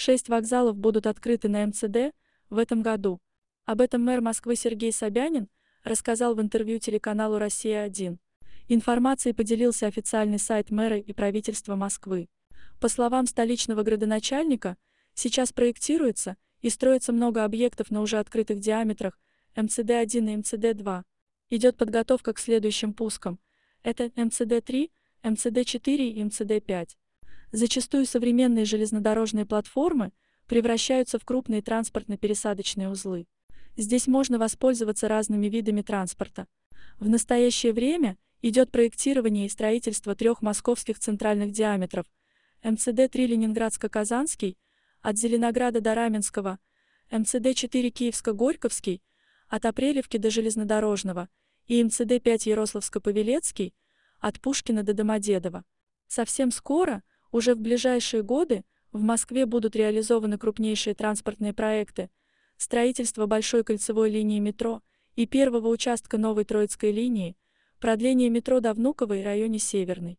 Шесть вокзалов будут открыты на МЦД в этом году. Об этом мэр Москвы Сергей Собянин рассказал в интервью телеканалу «Россия-1». Информацией поделился официальный сайт мэра и правительства Москвы. По словам столичного градоначальника, сейчас проектируется и строится много объектов на уже открытых диаметрах МЦД-1 и МЦД-2. Идет подготовка к следующим пускам. Это МЦД-3, МЦД-4 и МЦД-5. Зачастую современные железнодорожные платформы превращаются в крупные транспортно-пересадочные узлы. Здесь можно воспользоваться разными видами транспорта. В настоящее время идет проектирование и строительство трех московских центральных диаметров МЦД-3 Ленинградско-Казанский, от Зеленограда до Раменского, МЦД-4 Киевско-Горьковский, от Апрелевки до Железнодорожного и МЦД-5 Ярославско-Павелецкий, от Пушкина до Домодедово. Совсем скоро – уже в ближайшие годы в Москве будут реализованы крупнейшие транспортные проекты строительство большой кольцевой линии метро и первого участка новой Троицкой линии, продление метро до Внуковой районе Северной.